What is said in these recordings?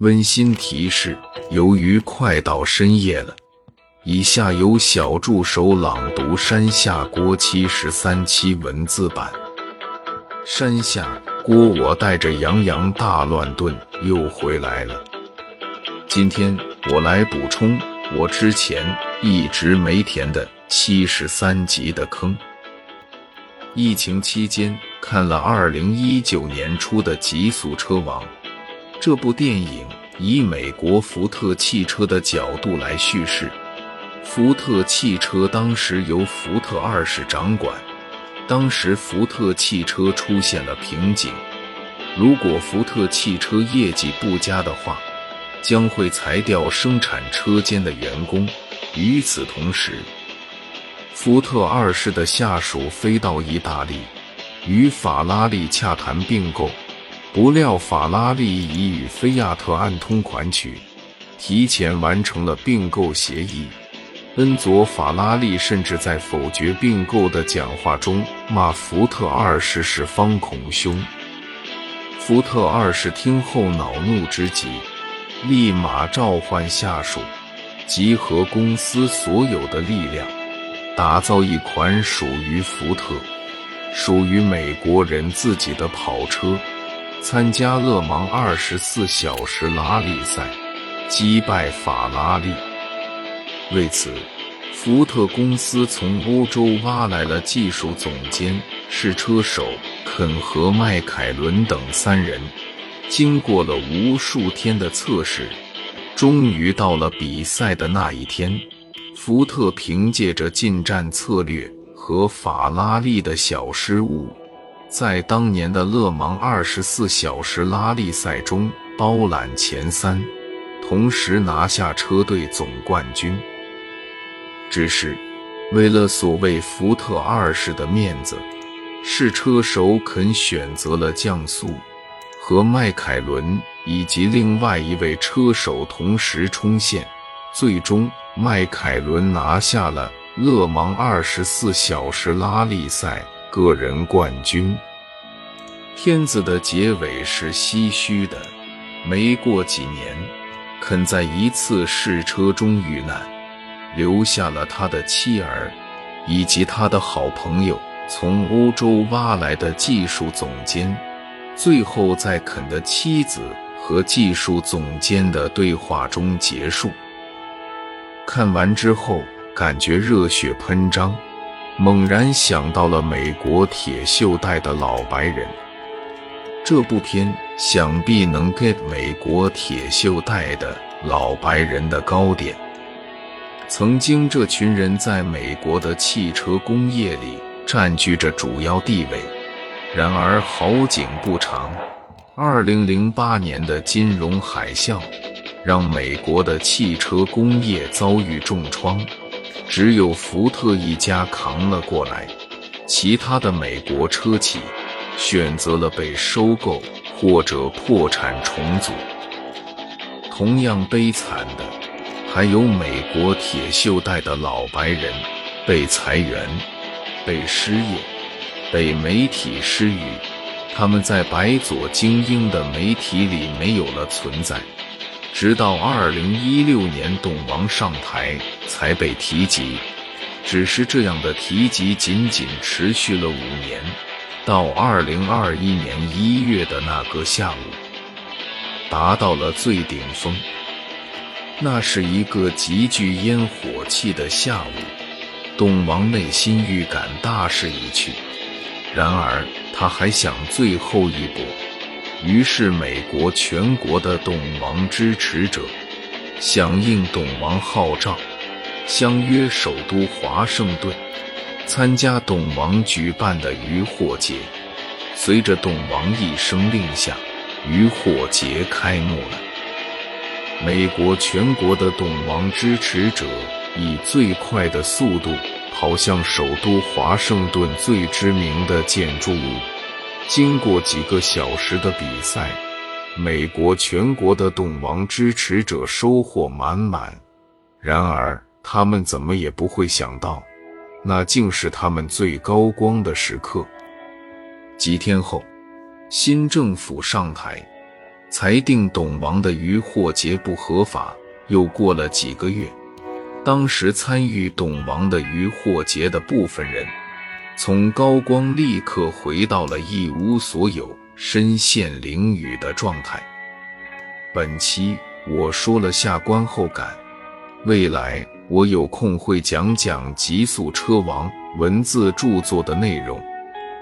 温馨提示：由于快到深夜了，以下由小助手朗读山下锅七十三期文字版。山下锅，我带着洋洋大乱炖又回来了。今天我来补充我之前一直没填的七十三集的坑。疫情期间看了二零一九年初的《极速车王》。这部电影以美国福特汽车的角度来叙事。福特汽车当时由福特二世掌管，当时福特汽车出现了瓶颈，如果福特汽车业绩不佳的话，将会裁掉生产车间的员工。与此同时，福特二世的下属飞到意大利，与法拉利洽谈并购。不料，法拉利已与菲亚特暗通款曲，提前完成了并购协议。恩佐·法拉利甚至在否决并购的讲话中骂福特二世是方孔兄。福特二世听后恼怒之极，立马召唤下属，集合公司所有的力量，打造一款属于福特、属于美国人自己的跑车。参加勒芒二十四小时拉力赛，击败法拉利。为此，福特公司从欧洲挖来了技术总监、试车手肯和迈凯伦等三人。经过了无数天的测试，终于到了比赛的那一天。福特凭借着进站策略和法拉利的小失误。在当年的勒芒二十四小时拉力赛中包揽前三，同时拿下车队总冠军。只是为了所谓福特二世的面子，试车手肯选择了降速，和迈凯伦以及另外一位车手同时冲线，最终迈凯伦拿下了勒芒二十四小时拉力赛。个人冠军。片子的结尾是唏嘘的。没过几年，肯在一次试车中遇难，留下了他的妻儿以及他的好朋友从欧洲挖来的技术总监。最后，在肯的妻子和技术总监的对话中结束。看完之后，感觉热血喷张。猛然想到了美国铁锈带的老白人，这部片想必能 get 美国铁锈带的老白人的高点。曾经，这群人在美国的汽车工业里占据着主要地位。然而好景不长，二零零八年的金融海啸让美国的汽车工业遭遇重创。只有福特一家扛了过来，其他的美国车企选择了被收购或者破产重组。同样悲惨的，还有美国铁锈带的老白人被裁员、被失业、被媒体失语，他们在白左精英的媒体里没有了存在。直到二零一六年董王上台才被提及，只是这样的提及仅仅持续了五年，到二零二一年一月的那个下午，达到了最顶峰。那是一个极具烟火气的下午，董王内心预感大势已去，然而他还想最后一搏。于是，美国全国的董王支持者响应董王号召，相约首都华盛顿，参加董王举办的渔获节。随着董王一声令下，渔获节开幕了。美国全国的董王支持者以最快的速度跑向首都华盛顿最知名的建筑物。经过几个小时的比赛，美国全国的董王支持者收获满满。然而，他们怎么也不会想到，那竟是他们最高光的时刻。几天后，新政府上台，裁定董王的渔获节不合法。又过了几个月，当时参与董王的渔获节的部分人，从高光立刻回到了一无所有、身陷囹圄的状态。本期我说了下观后感，未来我有空会讲讲《极速车王》文字著作的内容，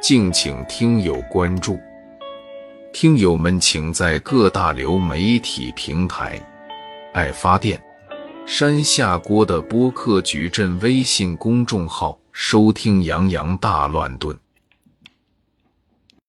敬请听友关注。听友们，请在各大流媒体平台。爱发电，山下锅的播客矩阵微信公众号收听《洋洋大乱炖》。